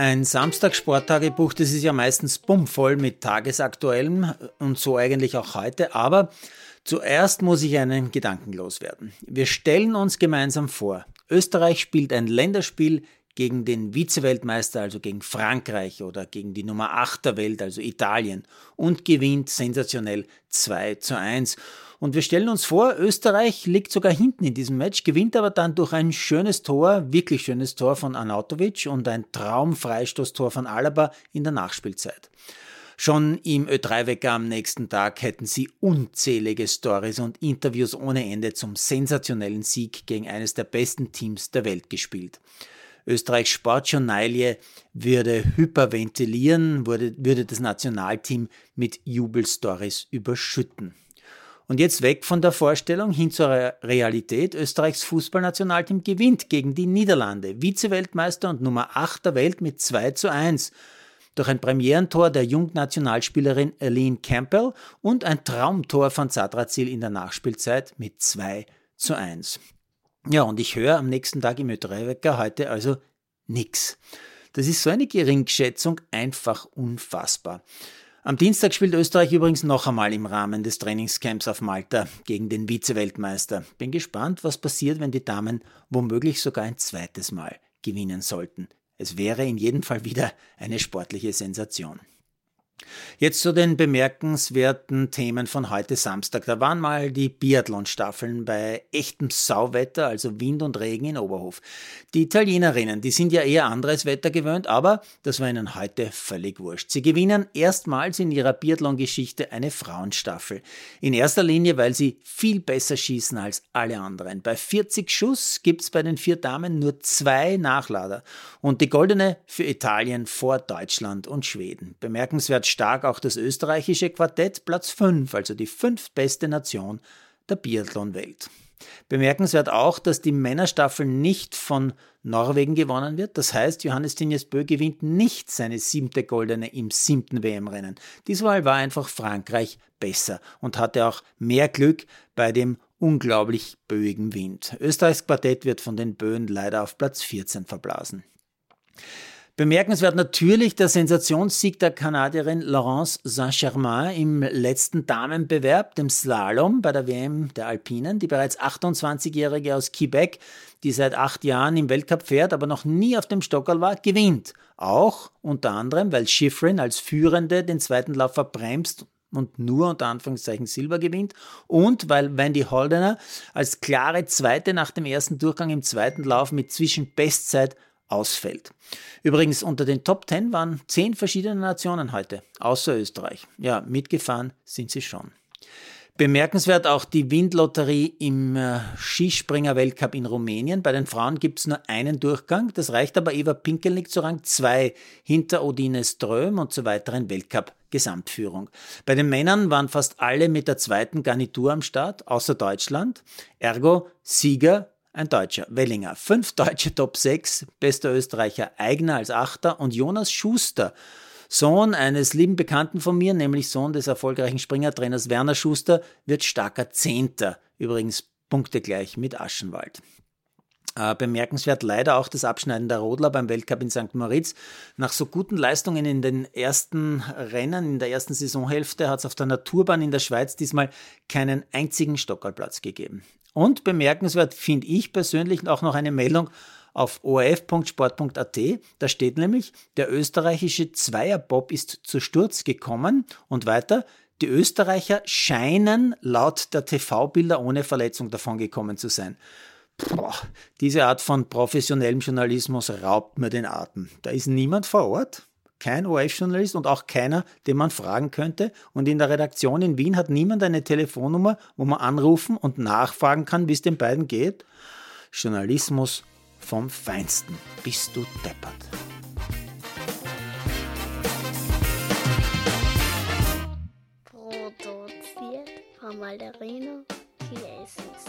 Ein Samstag-Sporttagebuch, das ist ja meistens bummvoll mit Tagesaktuellem und so eigentlich auch heute, aber zuerst muss ich einen Gedanken loswerden. Wir stellen uns gemeinsam vor, Österreich spielt ein Länderspiel gegen den Vize-Weltmeister, also gegen Frankreich oder gegen die Nummer 8 der Welt, also Italien, und gewinnt sensationell 2 zu 1. Und wir stellen uns vor, Österreich liegt sogar hinten in diesem Match, gewinnt aber dann durch ein schönes Tor, wirklich schönes Tor von Anatovic und ein Traumfreistoßtor von Alaba in der Nachspielzeit. Schon im Ö3-Wecker am nächsten Tag hätten sie unzählige Stories und Interviews ohne Ende zum sensationellen Sieg gegen eines der besten Teams der Welt gespielt. Österreichs Sportjournalie würde hyperventilieren, würde, würde das Nationalteam mit Jubelstories überschütten. Und jetzt weg von der Vorstellung hin zur Realität. Österreichs Fußballnationalteam gewinnt gegen die Niederlande. Vize-Weltmeister und Nummer 8 der Welt mit 2 zu 1. Durch ein Premierentor der Jungnationalspielerin Aline Campbell und ein Traumtor von Zadrazil in der Nachspielzeit mit 2 zu 1. Ja, und ich höre am nächsten Tag im Ö3-Wecker heute also nix. Das ist so eine Geringschätzung einfach unfassbar. Am Dienstag spielt Österreich übrigens noch einmal im Rahmen des Trainingscamps auf Malta gegen den Vize-Weltmeister. Bin gespannt, was passiert, wenn die Damen womöglich sogar ein zweites Mal gewinnen sollten. Es wäre in jedem Fall wieder eine sportliche Sensation. Jetzt zu den bemerkenswerten Themen von heute Samstag. Da waren mal die Biathlon-Staffeln bei echtem Sauwetter, also Wind und Regen in Oberhof. Die Italienerinnen, die sind ja eher anderes Wetter gewöhnt, aber das war ihnen heute völlig wurscht. Sie gewinnen erstmals in ihrer Biathlon-Geschichte eine Frauenstaffel. In erster Linie, weil sie viel besser schießen als alle anderen. Bei 40 Schuss gibt's bei den vier Damen nur zwei Nachlader und die goldene für Italien vor Deutschland und Schweden. Bemerkenswert stark auch das österreichische Quartett, Platz 5, also die fünftbeste Nation der Biathlon-Welt. Bemerkenswert auch, dass die Männerstaffel nicht von Norwegen gewonnen wird. Das heißt, Johannes Tinjes Bö gewinnt nicht seine siebte Goldene im siebten WM-Rennen. Diesmal war einfach Frankreich besser und hatte auch mehr Glück bei dem unglaublich böigen Wind. Österreichs Quartett wird von den Böen leider auf Platz 14 verblasen. Bemerkenswert natürlich der Sensationssieg der Kanadierin Laurence Saint-Germain im letzten Damenbewerb, dem Slalom bei der WM der Alpinen. Die bereits 28-Jährige aus Quebec, die seit acht Jahren im Weltcup fährt, aber noch nie auf dem Stockerl war, gewinnt. Auch unter anderem, weil Schifrin als Führende den zweiten Lauf verbremst und nur unter Anführungszeichen Silber gewinnt und weil Wendy Holdener als klare Zweite nach dem ersten Durchgang im zweiten Lauf mit Zwischenbestzeit ausfällt. Übrigens, unter den Top 10 waren zehn verschiedene Nationen heute, außer Österreich. Ja, mitgefahren sind sie schon. Bemerkenswert auch die Windlotterie im äh, Skispringer-Weltcup in Rumänien. Bei den Frauen gibt es nur einen Durchgang. Das reicht aber Eva Pinkelnick zu Rang 2 hinter Odine Ström und zur weiteren Weltcup-Gesamtführung. Bei den Männern waren fast alle mit der zweiten Garnitur am Start, außer Deutschland. Ergo Sieger ein Deutscher, Wellinger. Fünf deutsche Top 6, bester Österreicher Eigner als Achter und Jonas Schuster, Sohn eines lieben Bekannten von mir, nämlich Sohn des erfolgreichen Springertrainers Werner Schuster, wird starker Zehnter. Übrigens punktegleich mit Aschenwald. Äh, bemerkenswert leider auch das Abschneiden der Rodler beim Weltcup in St. Moritz. Nach so guten Leistungen in den ersten Rennen, in der ersten Saisonhälfte, hat es auf der Naturbahn in der Schweiz diesmal keinen einzigen Stockerplatz gegeben. Und bemerkenswert finde ich persönlich auch noch eine Meldung auf orf.sport.at. Da steht nämlich, der österreichische Zweierbob ist zu Sturz gekommen und weiter, die Österreicher scheinen laut der TV-Bilder ohne Verletzung davongekommen zu sein. Boah, diese Art von professionellem Journalismus raubt mir den Atem. Da ist niemand vor Ort, kein ORF-Journalist und auch keiner, den man fragen könnte. Und in der Redaktion in Wien hat niemand eine Telefonnummer, wo man anrufen und nachfragen kann, wie es den beiden geht. Journalismus vom Feinsten. Bist du deppert. Produziert von Malderino Chiesens.